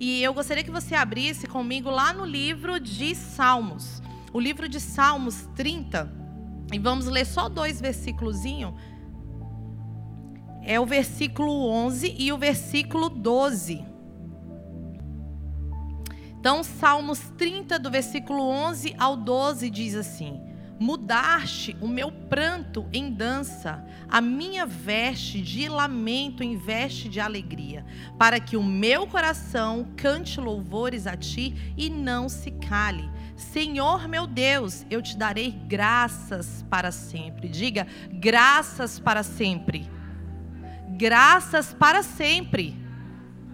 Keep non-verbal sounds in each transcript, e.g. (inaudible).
E eu gostaria que você abrisse comigo lá no livro de Salmos. O livro de Salmos 30. E vamos ler só dois versículos. É o versículo 11 e o versículo 12. Então, Salmos 30, do versículo 11 ao 12, diz assim: Mudaste o meu pranto em dança, a minha veste de lamento em veste de alegria, para que o meu coração cante louvores a ti e não se cale. Senhor meu Deus, eu te darei graças para sempre. Diga, graças para sempre. Graças para sempre.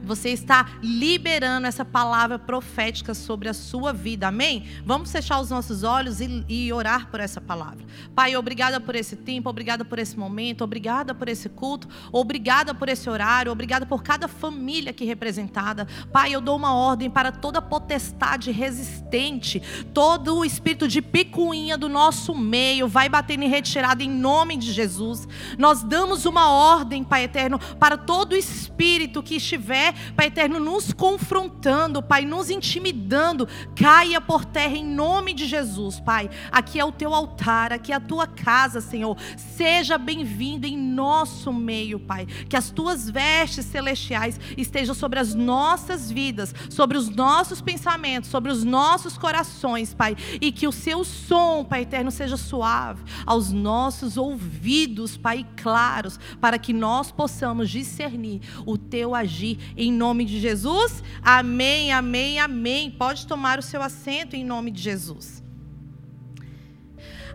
Você está liberando essa palavra profética sobre a sua vida. Amém? Vamos fechar os nossos olhos e, e, orar por essa palavra. Pai, obrigada por esse tempo, obrigada por esse momento, obrigada por esse culto, obrigada por esse horário, obrigada por cada família aqui representada. Pai, eu dou uma ordem para toda potestade resistente, todo o espírito de picuinha do nosso meio vai bater em retirada em nome de Jesus. Nós damos uma ordem, Pai eterno, para todo espírito que estiver Pai eterno, nos confrontando, Pai, nos intimidando, caia por terra em nome de Jesus, Pai. Aqui é o teu altar, aqui é a tua casa, Senhor. Seja bem-vindo em nosso meio, Pai. Que as tuas vestes celestiais estejam sobre as nossas vidas, sobre os nossos pensamentos, sobre os nossos corações, Pai. E que o seu som, Pai eterno, seja suave aos nossos ouvidos, Pai, claros, para que nós possamos discernir o teu agir em em nome de Jesus. Amém, amém, amém. Pode tomar o seu assento em nome de Jesus.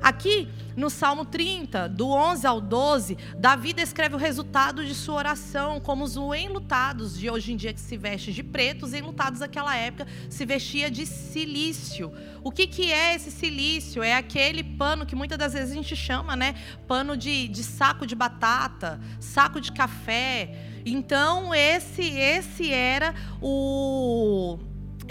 Aqui no Salmo 30, do 11 ao 12, Davi descreve o resultado de sua oração, como os enlutados de hoje em dia que se veste de preto, os enlutados daquela época se vestia de silício. O que, que é esse silício? É aquele pano que muitas das vezes a gente chama, né? Pano de, de saco de batata, saco de café. Então esse esse era o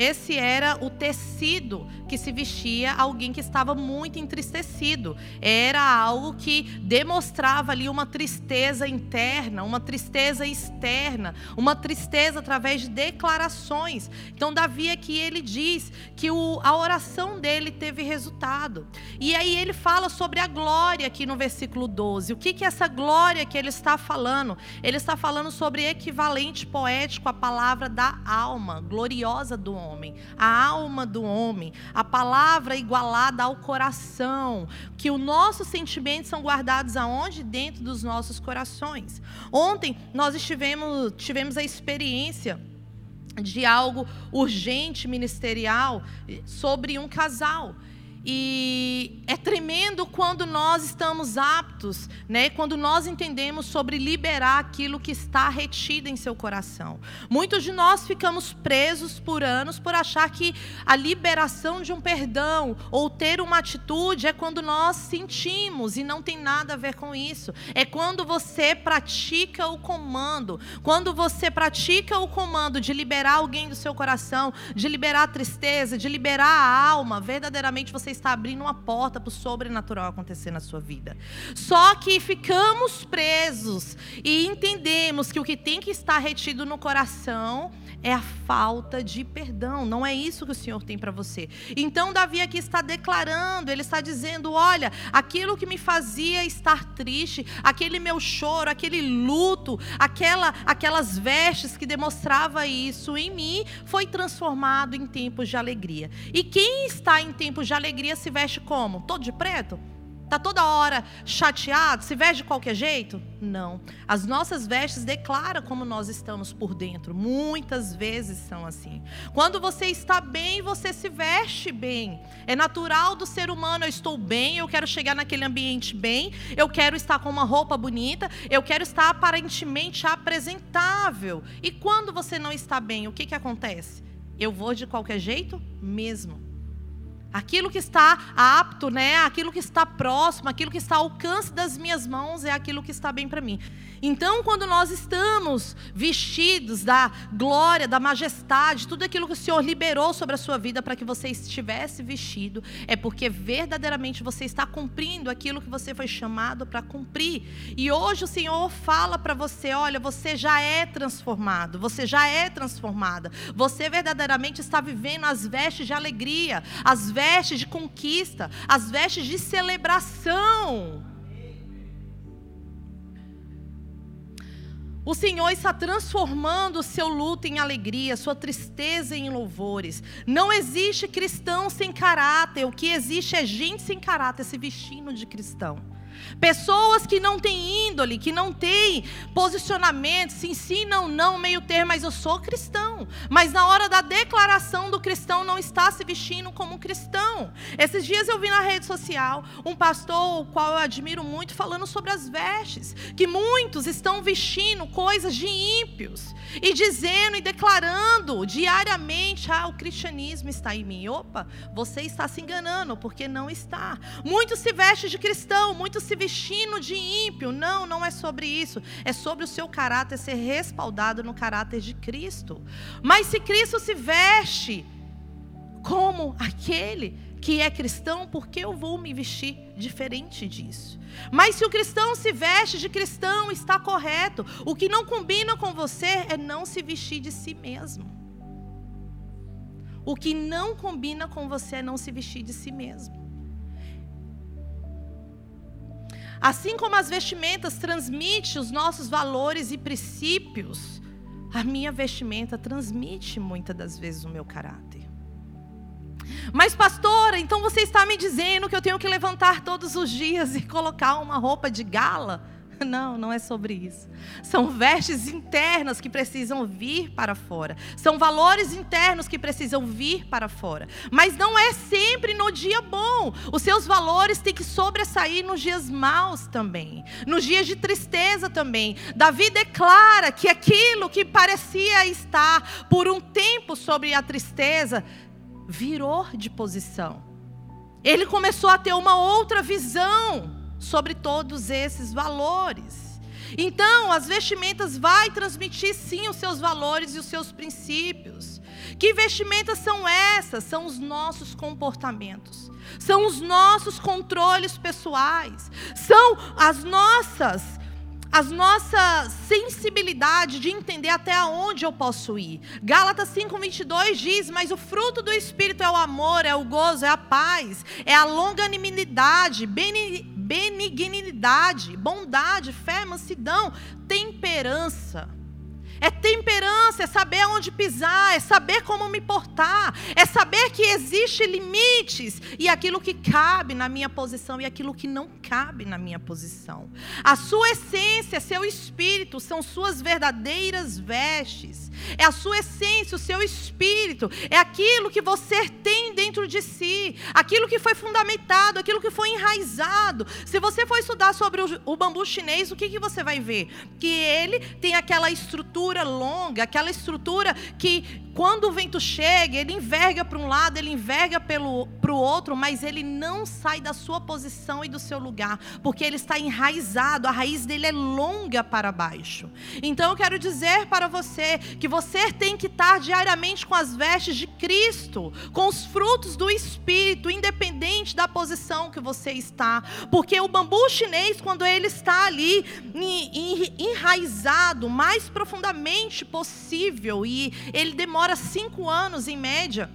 esse era o tecido que se vestia alguém que estava muito entristecido. Era algo que demonstrava ali uma tristeza interna, uma tristeza externa, uma tristeza através de declarações. Então, Davi aqui ele diz que o, a oração dele teve resultado. E aí ele fala sobre a glória aqui no versículo 12. O que, que é essa glória que ele está falando? Ele está falando sobre equivalente poético à palavra da alma, gloriosa do homem homem, a alma do homem, a palavra igualada ao coração, que os nossos sentimentos são guardados aonde? Dentro dos nossos corações. Ontem nós estivemos, tivemos a experiência de algo urgente ministerial sobre um casal. E é tremendo quando nós estamos aptos, né? Quando nós entendemos sobre liberar aquilo que está retido em seu coração. Muitos de nós ficamos presos por anos por achar que a liberação de um perdão ou ter uma atitude é quando nós sentimos e não tem nada a ver com isso. É quando você pratica o comando, quando você pratica o comando de liberar alguém do seu coração, de liberar a tristeza, de liberar a alma, verdadeiramente você está abrindo uma porta para o sobrenatural acontecer na sua vida. Só que ficamos presos e entendemos que o que tem que estar retido no coração é a falta de perdão. Não é isso que o Senhor tem para você. Então, Davi aqui está declarando, ele está dizendo: olha, aquilo que me fazia estar triste, aquele meu choro, aquele luto, aquela, aquelas vestes que demonstrava isso em mim, foi transformado em tempos de alegria. E quem está em tempos de alegria se veste como? Todo de preto? Está toda hora chateado? Se veste de qualquer jeito? Não. As nossas vestes declaram como nós estamos por dentro. Muitas vezes são assim. Quando você está bem, você se veste bem. É natural do ser humano. Eu estou bem, eu quero chegar naquele ambiente bem, eu quero estar com uma roupa bonita, eu quero estar aparentemente apresentável. E quando você não está bem, o que, que acontece? Eu vou de qualquer jeito mesmo. Aquilo que está apto, né? Aquilo que está próximo, aquilo que está ao alcance das minhas mãos é aquilo que está bem para mim. Então, quando nós estamos vestidos da glória, da majestade, tudo aquilo que o Senhor liberou sobre a sua vida para que você estivesse vestido, é porque verdadeiramente você está cumprindo aquilo que você foi chamado para cumprir. E hoje o Senhor fala para você: olha, você já é transformado, você já é transformada, você verdadeiramente está vivendo as vestes de alegria, as vestes de conquista, as vestes de celebração. O Senhor está transformando o seu luto em alegria, sua tristeza em louvores. Não existe cristão sem caráter. O que existe é gente sem caráter se vestindo de cristão. Pessoas que não têm índole, que não têm posicionamento, se ensinam não meio termo, mas eu sou cristão. Mas na hora da declaração do cristão não está se vestindo como cristão. Esses dias eu vi na rede social um pastor, o qual eu admiro muito, falando sobre as vestes, que muitos estão vestindo coisas de ímpios e dizendo e declarando diariamente: "Ah, o cristianismo está em mim". Opa, você está se enganando, porque não está. Muitos se vestem de cristão, muitos se vestindo de ímpio. Não, não é sobre isso. É sobre o seu caráter ser respaldado no caráter de Cristo. Mas se Cristo se veste como aquele que é cristão, por que eu vou me vestir diferente disso? Mas se o cristão se veste de cristão, está correto. O que não combina com você é não se vestir de si mesmo. O que não combina com você é não se vestir de si mesmo. Assim como as vestimentas transmitem os nossos valores e princípios, a minha vestimenta transmite muitas das vezes o meu caráter. Mas, pastora, então você está me dizendo que eu tenho que levantar todos os dias e colocar uma roupa de gala? (laughs) Não, não é sobre isso. São vestes internas que precisam vir para fora. São valores internos que precisam vir para fora. Mas não é sempre no dia bom. Os seus valores têm que sobressair nos dias maus também. Nos dias de tristeza também. Davi declara que aquilo que parecia estar por um tempo sobre a tristeza virou de posição. Ele começou a ter uma outra visão sobre todos esses valores. Então, as vestimentas vai transmitir sim os seus valores e os seus princípios. Que vestimentas são essas? São os nossos comportamentos. São os nossos controles pessoais. São as nossas as nossa sensibilidade de entender até onde eu posso ir. Gálatas 5:22 diz: "Mas o fruto do espírito é o amor, é o gozo, é a paz, é a longanimidade, benignidade, bondade, fé, mansidão, temperança." É temperança, é saber aonde pisar, é saber como me portar, é saber que existe limites e aquilo que cabe na minha posição e aquilo que não cabe na minha posição. A sua essência, seu espírito são suas verdadeiras vestes. É a sua essência, o seu espírito, é aquilo que você tem dentro de si, aquilo que foi fundamentado, aquilo que foi enraizado. Se você for estudar sobre o, o bambu chinês, o que, que você vai ver? Que ele tem aquela estrutura longa, aquela estrutura que quando o vento chega, ele enverga para um lado, ele enverga para o outro, mas ele não sai da sua posição e do seu lugar, porque ele está enraizado, a raiz dele é longa para baixo. Então eu quero dizer para você que você tem que estar diariamente com as vestes de Cristo, com os frutos do Espírito, independente da posição que você está, porque o bambu chinês, quando ele está ali enraizado mais profundamente possível e ele demora demora cinco anos em média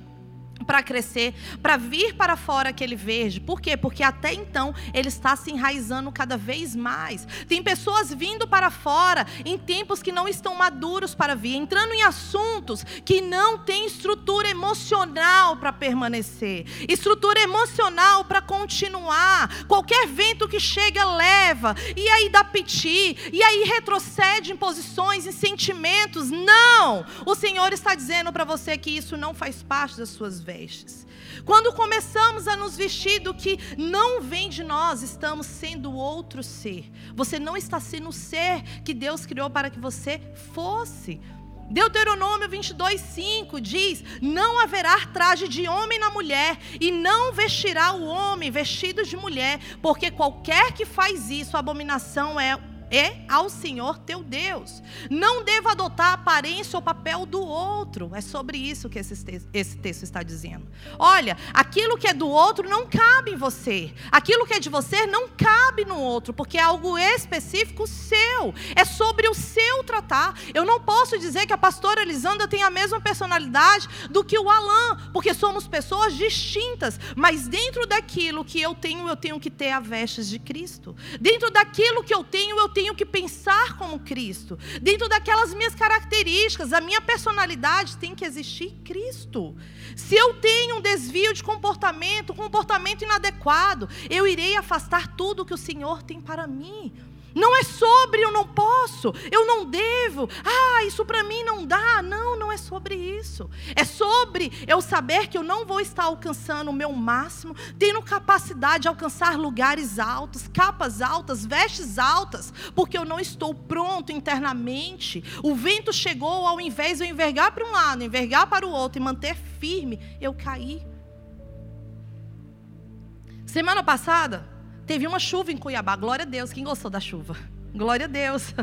para crescer, para vir para fora aquele verde. Por quê? Porque até então ele está se enraizando cada vez mais. Tem pessoas vindo para fora em tempos que não estão maduros para vir, entrando em assuntos que não têm estrutura emocional para permanecer, estrutura emocional para continuar. Qualquer vento que chega leva, e aí dá piti, e aí retrocede em posições, em sentimentos. Não! O Senhor está dizendo para você que isso não faz parte das suas vestes. Quando começamos a nos vestir do que não vem de nós, estamos sendo outro ser. Você não está sendo o ser que Deus criou para que você fosse. Deuteronômio 22, 5 diz: Não haverá traje de homem na mulher, e não vestirá o homem vestido de mulher, porque qualquer que faz isso, abominação é é ao Senhor teu Deus. Não devo adotar a aparência ou papel do outro. É sobre isso que esse texto, esse texto está dizendo. Olha, aquilo que é do outro não cabe em você. Aquilo que é de você não cabe no outro, porque é algo específico seu. É sobre o seu tratar. Eu não posso dizer que a pastora Elisandra tem a mesma personalidade do que o Alain, porque somos pessoas distintas. Mas dentro daquilo que eu tenho, eu tenho que ter a vestes de Cristo. Dentro daquilo que eu tenho, eu tenho que pensar como Cristo. Dentro daquelas minhas características, a minha personalidade tem que existir Cristo. Se eu tenho um desvio de comportamento, comportamento inadequado, eu irei afastar tudo que o Senhor tem para mim. Não é sobre eu não posso, eu não devo, ah, isso para mim não dá. Não, não é sobre isso. É sobre eu saber que eu não vou estar alcançando o meu máximo, tendo capacidade de alcançar lugares altos, capas altas, vestes altas, porque eu não estou pronto internamente. O vento chegou, ao invés de eu envergar para um lado, envergar para o outro e manter firme, eu caí. Semana passada, Teve uma chuva em Cuiabá, glória a Deus. Quem gostou da chuva? Glória a Deus.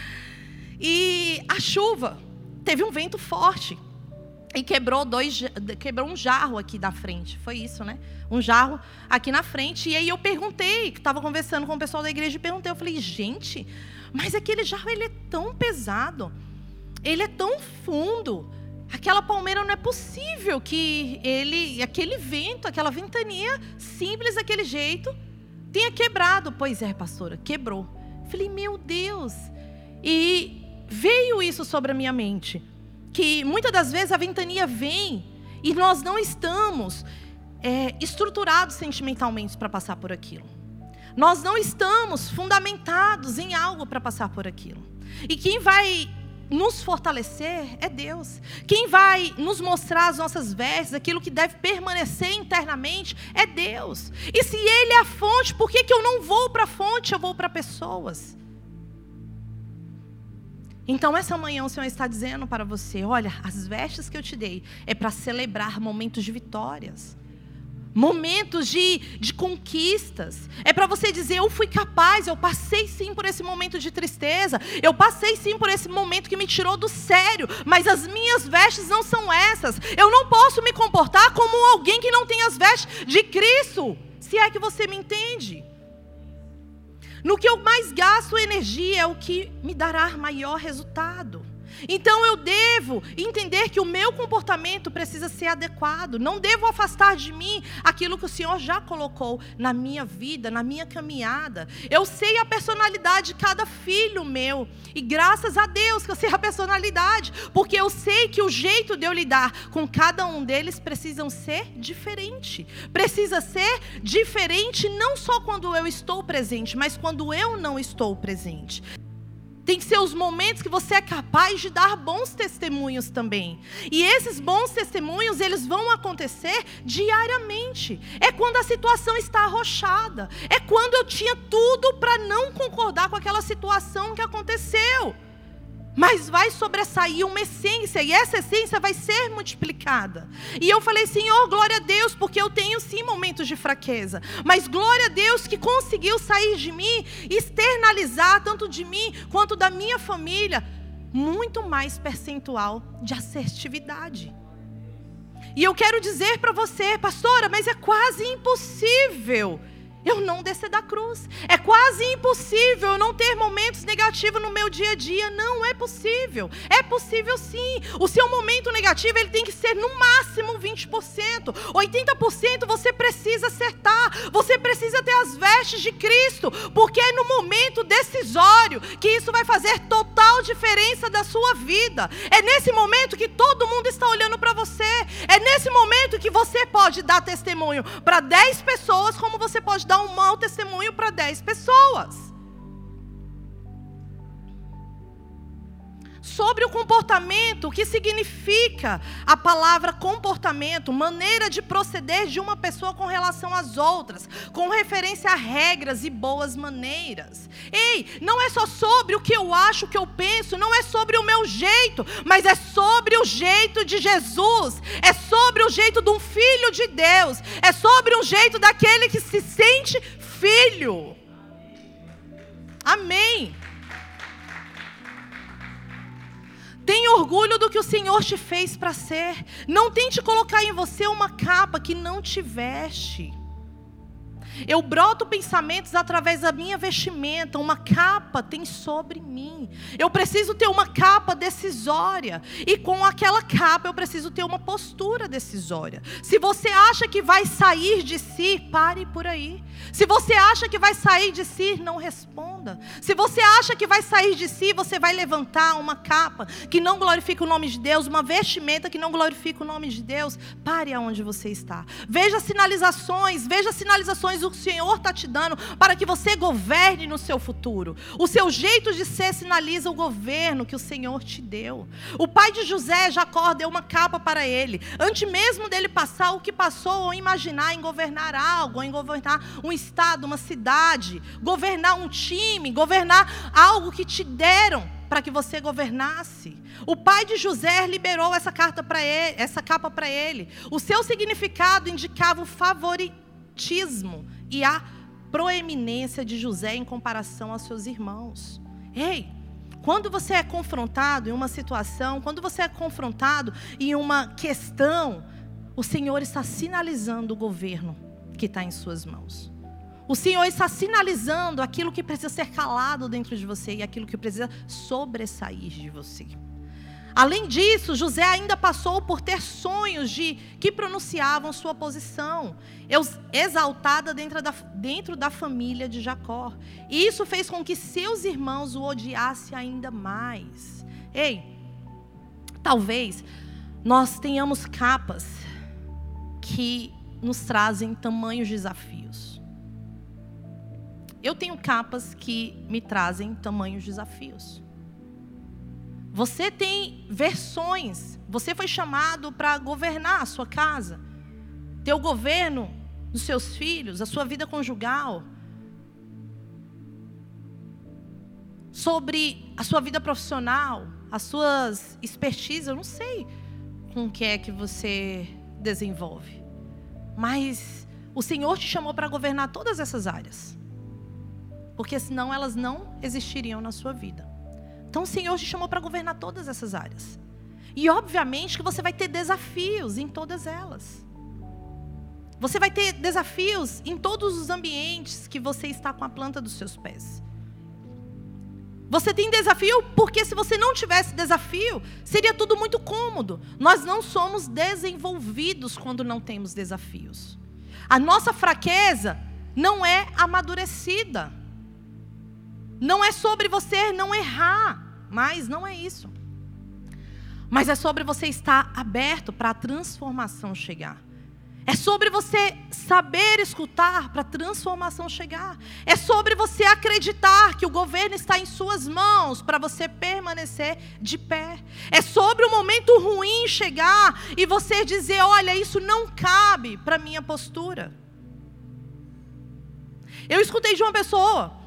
(laughs) e a chuva teve um vento forte e quebrou dois, quebrou um jarro aqui na frente. Foi isso, né? Um jarro aqui na frente. E aí eu perguntei, estava conversando com o pessoal da igreja e perguntei, eu falei, gente, mas aquele jarro ele é tão pesado, ele é tão fundo. Aquela palmeira não é possível que ele, aquele vento, aquela ventania simples daquele jeito, tenha quebrado. Pois é, pastora, quebrou. Falei, meu Deus. E veio isso sobre a minha mente. Que muitas das vezes a ventania vem e nós não estamos é, estruturados sentimentalmente para passar por aquilo. Nós não estamos fundamentados em algo para passar por aquilo. E quem vai nos fortalecer é Deus. Quem vai nos mostrar as nossas vestes, aquilo que deve permanecer internamente, é Deus. E se Ele é a fonte, por que, que eu não vou para a fonte, eu vou para pessoas? Então, essa manhã o Senhor está dizendo para você: olha, as vestes que eu te dei é para celebrar momentos de vitórias momentos de, de conquistas. É para você dizer: eu fui capaz, eu passei sim por esse momento de tristeza, eu passei sim por esse momento que me tirou do sério, mas as minhas vestes não são essas. Eu não posso me comportar como alguém que não tem as vestes de Cristo, se é que você me entende. No que eu mais gasto energia é o que me dará maior resultado. Então eu devo entender que o meu comportamento precisa ser adequado. Não devo afastar de mim aquilo que o Senhor já colocou na minha vida, na minha caminhada. Eu sei a personalidade de cada filho meu. E graças a Deus que eu sei a personalidade. Porque eu sei que o jeito de eu lidar com cada um deles precisam ser diferente. Precisa ser diferente não só quando eu estou presente, mas quando eu não estou presente. Tem os momentos que você é capaz de dar bons testemunhos também. E esses bons testemunhos, eles vão acontecer diariamente. É quando a situação está arrochada. É quando eu tinha tudo para não concordar com aquela situação que aconteceu mas vai sobressair uma essência, e essa essência vai ser multiplicada. E eu falei, Senhor, glória a Deus, porque eu tenho sim momentos de fraqueza, mas glória a Deus que conseguiu sair de mim, externalizar tanto de mim quanto da minha família, muito mais percentual de assertividade. E eu quero dizer para você, pastora, mas é quase impossível eu não descer da cruz. É quase impossível eu não ter momentos negativos no meu dia a dia. Não é possível. É possível sim. O seu momento negativo ele tem que ser no máximo 20%. 80% você precisa acertar. Você precisa ter as vestes de Cristo, porque é no momento decisório que isso vai fazer total diferença da sua vida. É nesse momento que todo mundo está olhando para você. É nesse momento que você pode dar testemunho para 10 pessoas, como você pode dar dar um mau testemunho para 10 pessoas. Sobre o comportamento, o que significa a palavra comportamento, maneira de proceder de uma pessoa com relação às outras, com referência a regras e boas maneiras. Ei, não é só sobre o que eu acho, o que eu penso, não é sobre o meu jeito, mas é sobre o jeito de Jesus, é sobre o jeito de um filho de Deus, é sobre o jeito daquele que se sente filho. Amém. Tenha orgulho do que o Senhor te fez para ser. Não tente colocar em você uma capa que não te veste. Eu broto pensamentos através da minha vestimenta, uma capa tem sobre mim. Eu preciso ter uma capa decisória, e com aquela capa eu preciso ter uma postura decisória. Se você acha que vai sair de si, pare por aí. Se você acha que vai sair de si, não responda. Se você acha que vai sair de si, você vai levantar uma capa que não glorifica o nome de Deus, uma vestimenta que não glorifica o nome de Deus, pare aonde você está. Veja sinalizações, veja sinalizações o Senhor está te dando para que você governe no seu futuro. O seu jeito de ser sinaliza o governo que o Senhor te deu. O pai de José, Jacó, deu uma capa para ele. Antes mesmo dele passar o que passou, ou imaginar em governar algo, ou em governar um estado, uma cidade, governar um time, governar algo que te deram para que você governasse. O pai de José liberou essa carta para essa capa para ele. O seu significado indicava o favoritismo e a proeminência de José em comparação aos seus irmãos. Ei, quando você é confrontado em uma situação, quando você é confrontado em uma questão, o Senhor está sinalizando o governo que está em suas mãos. O Senhor está sinalizando aquilo que precisa ser calado dentro de você e aquilo que precisa sobressair de você. Além disso, José ainda passou por ter sonhos de que pronunciavam sua posição, exaltada dentro da, dentro da família de Jacó. E isso fez com que seus irmãos o odiassem ainda mais. Ei, talvez nós tenhamos capas que nos trazem tamanhos desafios. Eu tenho capas que me trazem tamanhos desafios. Você tem versões. Você foi chamado para governar a sua casa, ter o governo dos seus filhos, a sua vida conjugal, sobre a sua vida profissional, as suas expertises. Eu não sei com o que é que você desenvolve, mas o Senhor te chamou para governar todas essas áreas, porque senão elas não existiriam na sua vida. Então o Senhor te chamou para governar todas essas áreas. E obviamente que você vai ter desafios em todas elas. Você vai ter desafios em todos os ambientes que você está com a planta dos seus pés. Você tem desafio porque se você não tivesse desafio, seria tudo muito cômodo. Nós não somos desenvolvidos quando não temos desafios. A nossa fraqueza não é amadurecida. Não é sobre você não errar, mas não é isso. Mas é sobre você estar aberto para a transformação chegar. É sobre você saber escutar para a transformação chegar. É sobre você acreditar que o governo está em suas mãos para você permanecer de pé. É sobre o momento ruim chegar e você dizer: olha, isso não cabe para minha postura. Eu escutei de uma pessoa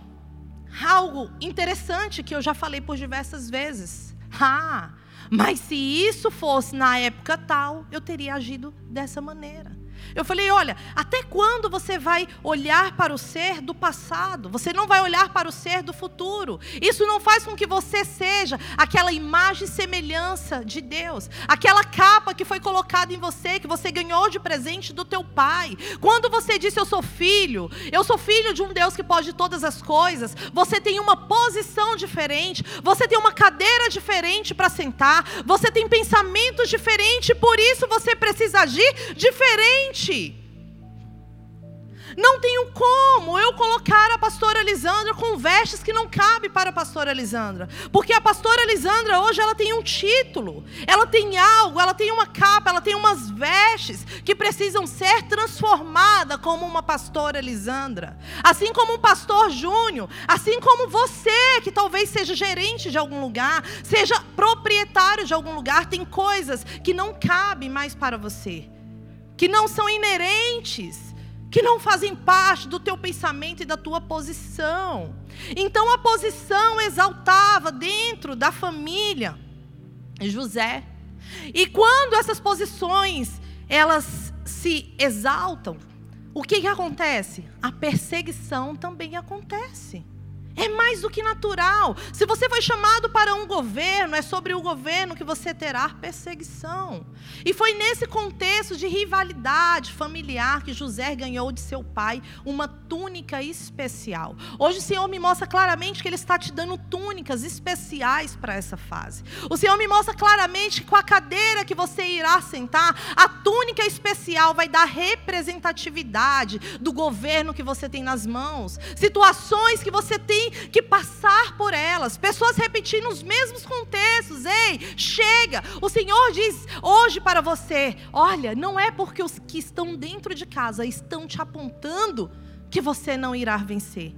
algo interessante que eu já falei por diversas vezes. Ah, mas se isso fosse na época tal, eu teria agido dessa maneira. Eu falei: olha, até quando você vai olhar para o ser do passado? Você não vai olhar para o ser do futuro. Isso não faz com que você seja aquela imagem e semelhança de Deus, aquela capa que foi colocada em você, que você ganhou de presente do teu pai. Quando você disse: Eu sou filho, eu sou filho de um Deus que pode todas as coisas, você tem uma posição diferente, você tem uma cadeira diferente para sentar, você tem pensamentos diferentes, por isso você precisa agir diferente. Não tenho como eu colocar a pastora Lisandra com vestes que não cabe para a pastora Lisandra. Porque a pastora Lisandra hoje ela tem um título, ela tem algo, ela tem uma capa, ela tem umas vestes que precisam ser transformadas como uma pastora Lisandra. Assim como um pastor Júnior, assim como você que talvez seja gerente de algum lugar, seja proprietário de algum lugar, tem coisas que não cabem mais para você, que não são inerentes que não fazem parte do teu pensamento e da tua posição. Então a posição exaltava dentro da família José. E quando essas posições elas se exaltam, o que, que acontece? A perseguição também acontece. É mais do que natural. Se você foi chamado para um governo, é sobre o governo que você terá perseguição. E foi nesse contexto de rivalidade familiar que José ganhou de seu pai uma túnica especial. Hoje o Senhor me mostra claramente que Ele está te dando túnicas especiais para essa fase. O Senhor me mostra claramente que com a cadeira que você irá sentar, a túnica especial vai dar representatividade do governo que você tem nas mãos, situações que você tem que passar por elas. Pessoas repetindo os mesmos contextos. Ei, chega! O Senhor diz hoje para você: olha, não é porque os que estão dentro de casa estão te apontando que você não irá vencer.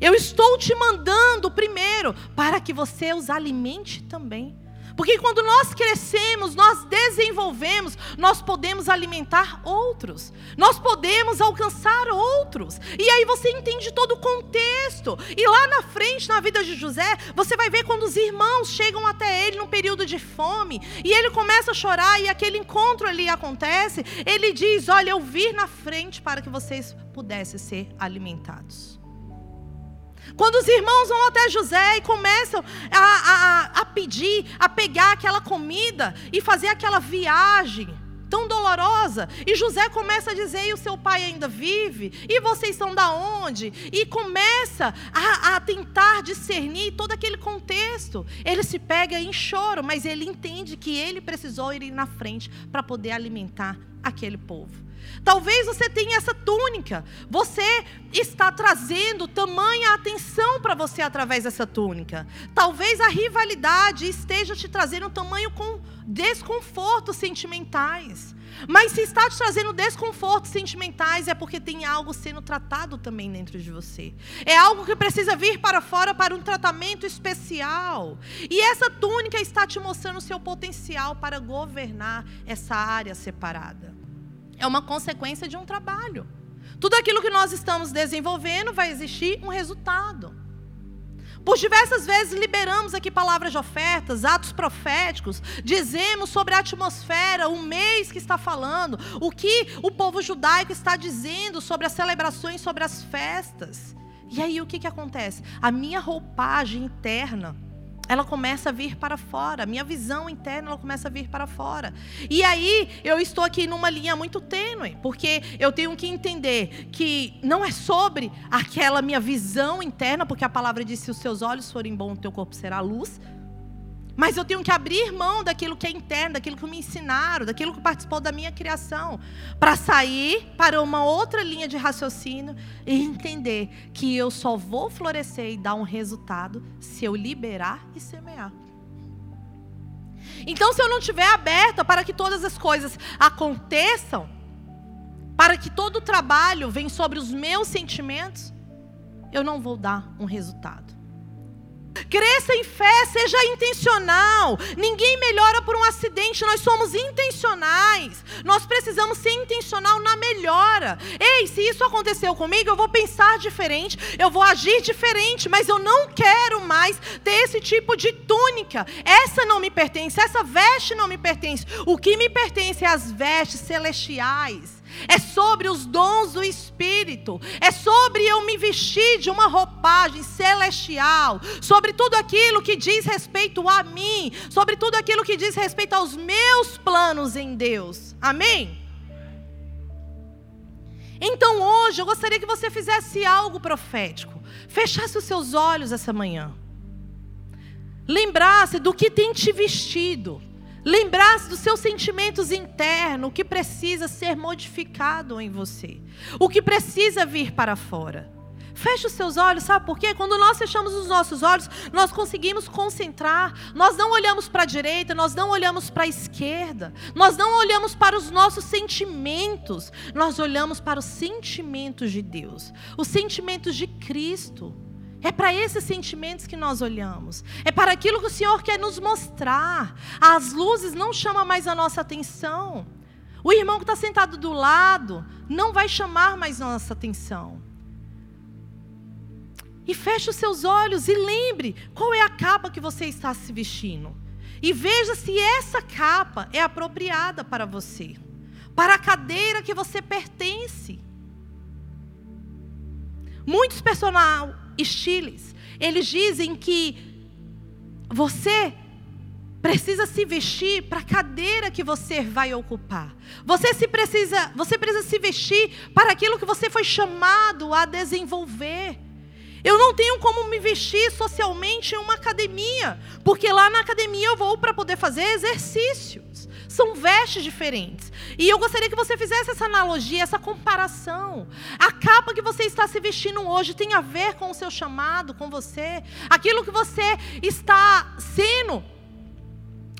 Eu estou te mandando primeiro para que você os alimente também. Porque quando nós crescemos, nós desenvolvemos, nós podemos alimentar outros, nós podemos alcançar outros. E aí você entende todo o contexto. E lá na frente, na vida de José, você vai ver quando os irmãos chegam até ele num período de fome, e ele começa a chorar, e aquele encontro ali acontece. Ele diz: Olha, eu vi na frente para que vocês pudessem ser alimentados. Quando os irmãos vão até José e começam a, a, a pedir, a pegar aquela comida e fazer aquela viagem tão dolorosa. E José começa a dizer: e o seu pai ainda vive? E vocês são da onde? E começa a, a, tentar discernir todo aquele contexto. Ele se pega em choro, mas ele entende que ele precisou ir na frente para poder alimentar aquele povo. Talvez você tenha essa túnica. Você está trazendo tamanha atenção para você através dessa túnica. Talvez a rivalidade esteja te trazendo tamanho com desconfortos sentimentais. Mas se está te trazendo desconfortos sentimentais, é porque tem algo sendo tratado também dentro de você. É algo que precisa vir para fora para um tratamento especial. E essa túnica está te mostrando o seu potencial para governar essa área separada é uma consequência de um trabalho. Tudo aquilo que nós estamos desenvolvendo vai existir um resultado. Por diversas vezes liberamos aqui palavras de ofertas, atos proféticos, dizemos sobre a atmosfera, o mês que está falando, o que o povo judaico está dizendo sobre as celebrações, sobre as festas. E aí o que, que acontece? A minha roupagem interna ela começa a vir para fora, minha visão interna ela começa a vir para fora. E aí eu estou aqui numa linha muito tênue, porque eu tenho que entender que não é sobre aquela minha visão interna, porque a palavra diz: se os seus olhos forem bons, o teu corpo será luz. Mas eu tenho que abrir mão daquilo que é interno, daquilo que me ensinaram, daquilo que participou da minha criação, para sair para uma outra linha de raciocínio e entender que eu só vou florescer e dar um resultado se eu liberar e semear. Então, se eu não estiver aberta para que todas as coisas aconteçam, para que todo o trabalho venha sobre os meus sentimentos, eu não vou dar um resultado. Cresça em fé, seja intencional. Ninguém melhora por um acidente, nós somos intencionais. Nós precisamos ser intencional na melhora. Ei, se isso aconteceu comigo, eu vou pensar diferente, eu vou agir diferente, mas eu não quero mais ter esse tipo de túnica. Essa não me pertence, essa veste não me pertence. O que me pertence é as vestes celestiais é sobre os dons do Espírito, é sobre eu me vestir de uma roupagem celestial, sobre tudo aquilo que diz respeito a mim, sobre tudo aquilo que diz respeito aos meus planos em Deus. Amém? Então hoje eu gostaria que você fizesse algo profético, fechasse os seus olhos essa manhã, lembrasse do que tem te vestido Lembrar-se dos seus sentimentos internos, o que precisa ser modificado em você, o que precisa vir para fora. Feche os seus olhos, sabe por quê? Quando nós fechamos os nossos olhos, nós conseguimos concentrar. Nós não olhamos para a direita, nós não olhamos para a esquerda, nós não olhamos para os nossos sentimentos, nós olhamos para os sentimentos de Deus, os sentimentos de Cristo. É para esses sentimentos que nós olhamos. É para aquilo que o Senhor quer nos mostrar. As luzes não chamam mais a nossa atenção. O irmão que está sentado do lado não vai chamar mais nossa atenção. E feche os seus olhos e lembre qual é a capa que você está se vestindo. E veja se essa capa é apropriada para você, para a cadeira que você pertence. Muitos personal estilos, eles dizem que você precisa se vestir para a cadeira que você vai ocupar. Você se precisa, você precisa se vestir para aquilo que você foi chamado a desenvolver. Eu não tenho como me vestir socialmente em uma academia, porque lá na academia eu vou para poder fazer exercícios. São vestes diferentes. E eu gostaria que você fizesse essa analogia, essa comparação. A capa que você está se vestindo hoje tem a ver com o seu chamado, com você. Aquilo que você está sendo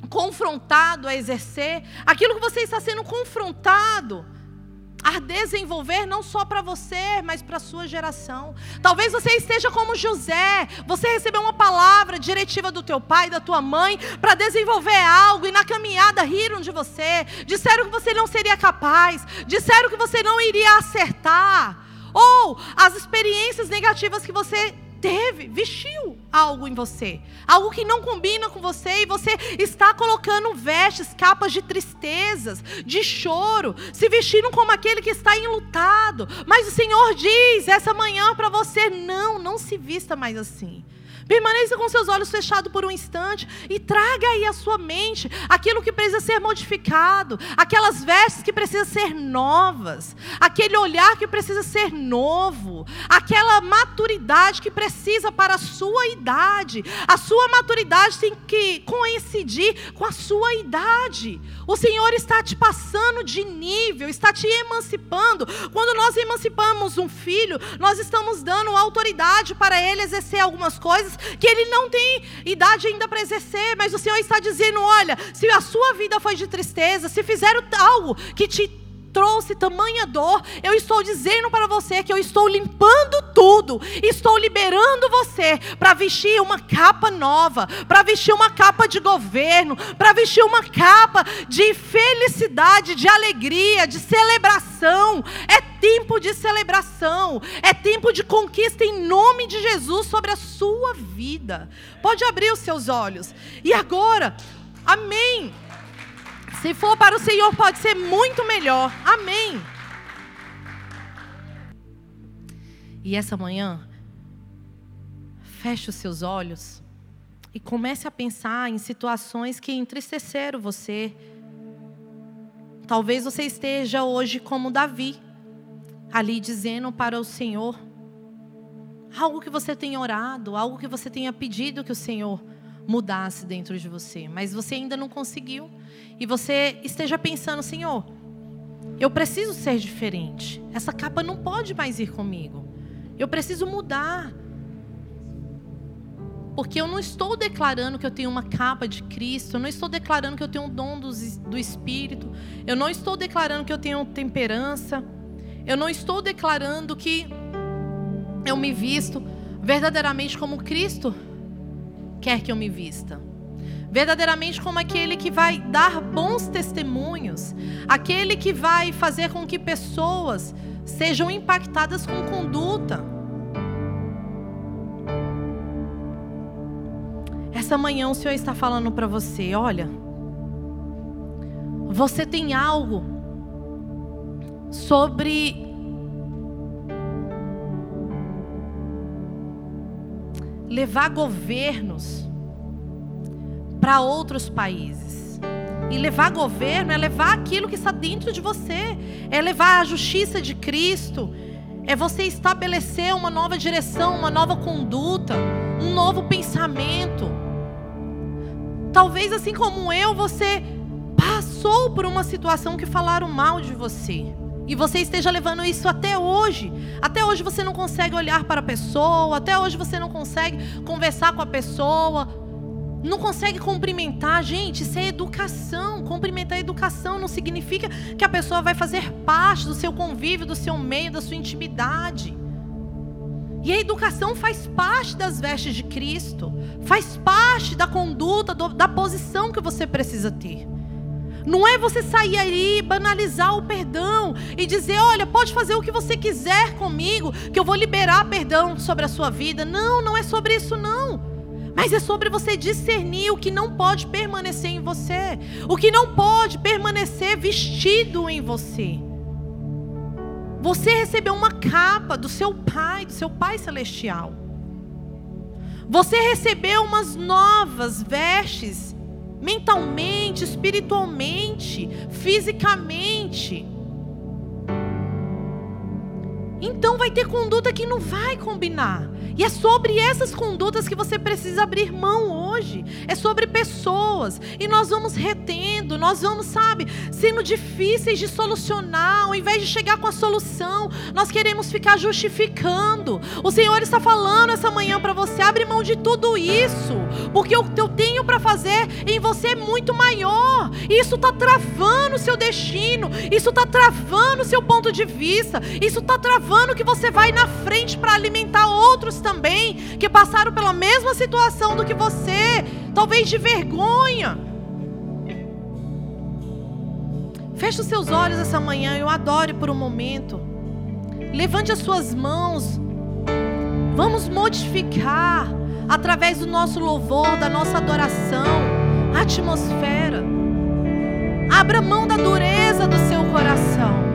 confrontado a exercer, aquilo que você está sendo confrontado a desenvolver não só para você, mas para a sua geração. Talvez você esteja como José, você recebeu uma palavra diretiva do teu pai, da tua mãe, para desenvolver algo e na caminhada riram de você, disseram que você não seria capaz, disseram que você não iria acertar. Ou as experiências negativas que você teve, vestiu algo em você, algo que não combina com você, e você está colocando vestes, capas de tristezas, de choro, se vestindo como aquele que está enlutado. Mas o Senhor diz essa manhã para você: não, não se vista mais assim. Permaneça com seus olhos fechados por um instante e traga aí à sua mente aquilo que precisa ser modificado, aquelas vestes que precisam ser novas, aquele olhar que precisa ser novo, aquela maturidade que precisa para a sua idade. A sua maturidade tem que coincidir com a sua idade. O Senhor está te passando de nível, está te emancipando. Quando nós emancipamos um filho, nós estamos dando autoridade para ele exercer algumas coisas que ele não tem idade ainda para exercer, mas o Senhor está dizendo: olha, se a sua vida foi de tristeza, se fizeram algo que te trouxe tamanha dor, eu estou dizendo para você que eu estou limpando tudo, estou liberando você para vestir uma capa nova, para vestir uma capa de governo, para vestir uma capa de felicidade, de alegria, de celebração. É tempo de celebração, é tempo de conquista em nome de Jesus sobre a sua vida. Pode abrir os seus olhos. E agora, amém. Se for para o Senhor, pode ser muito melhor. Amém. E essa manhã, feche os seus olhos e comece a pensar em situações que entristeceram você. Talvez você esteja hoje como Davi, ali dizendo para o Senhor algo que você tenha orado, algo que você tenha pedido que o Senhor mudasse dentro de você, mas você ainda não conseguiu. E você esteja pensando, Senhor, eu preciso ser diferente. Essa capa não pode mais ir comigo. Eu preciso mudar. Porque eu não estou declarando que eu tenho uma capa de Cristo, eu não estou declarando que eu tenho um dom do, do Espírito, eu não estou declarando que eu tenho temperança, eu não estou declarando que eu me visto verdadeiramente como Cristo quer que eu me vista. Verdadeiramente como aquele que vai dar bons testemunhos, aquele que vai fazer com que pessoas sejam impactadas com conduta. Essa manhã o Senhor está falando para você: olha, você tem algo sobre levar governos para outros países. E levar governo é levar aquilo que está dentro de você, é levar a justiça de Cristo, é você estabelecer uma nova direção, uma nova conduta, um novo pensamento. Talvez assim como eu, você passou por uma situação que falaram mal de você. E você esteja levando isso até hoje. Até hoje você não consegue olhar para a pessoa, até hoje você não consegue conversar com a pessoa, não consegue cumprimentar. Gente, isso é educação. Cumprimentar é educação não significa que a pessoa vai fazer parte do seu convívio, do seu meio, da sua intimidade. E a educação faz parte das vestes de Cristo, faz parte da conduta, da posição que você precisa ter. Não é você sair aí banalizar o perdão e dizer, olha, pode fazer o que você quiser comigo, que eu vou liberar perdão sobre a sua vida. Não, não é sobre isso não. Mas é sobre você discernir o que não pode permanecer em você, o que não pode permanecer vestido em você. Você recebeu uma capa do seu Pai, do seu Pai celestial. Você recebeu umas novas vestes mentalmente, espiritualmente, fisicamente. Então vai ter conduta que não vai combinar. E é sobre essas condutas que você precisa abrir mão hoje. É sobre pessoas. E nós vamos retendo, nós vamos, sabe, sendo difíceis de solucionar. Ao invés de chegar com a solução, nós queremos ficar justificando. O Senhor está falando essa manhã para você: abre mão de tudo isso. Porque o que eu tenho para fazer em você é muito maior. E isso está travando o seu destino. Isso está travando o seu ponto de vista. Isso está travando que você vai na frente para alimentar outros também que passaram pela mesma situação do que você, talvez de vergonha. Feche os seus olhos essa manhã, eu adore por um momento. Levante as suas mãos. Vamos modificar através do nosso louvor, da nossa adoração, a atmosfera. Abra mão da dureza do seu coração.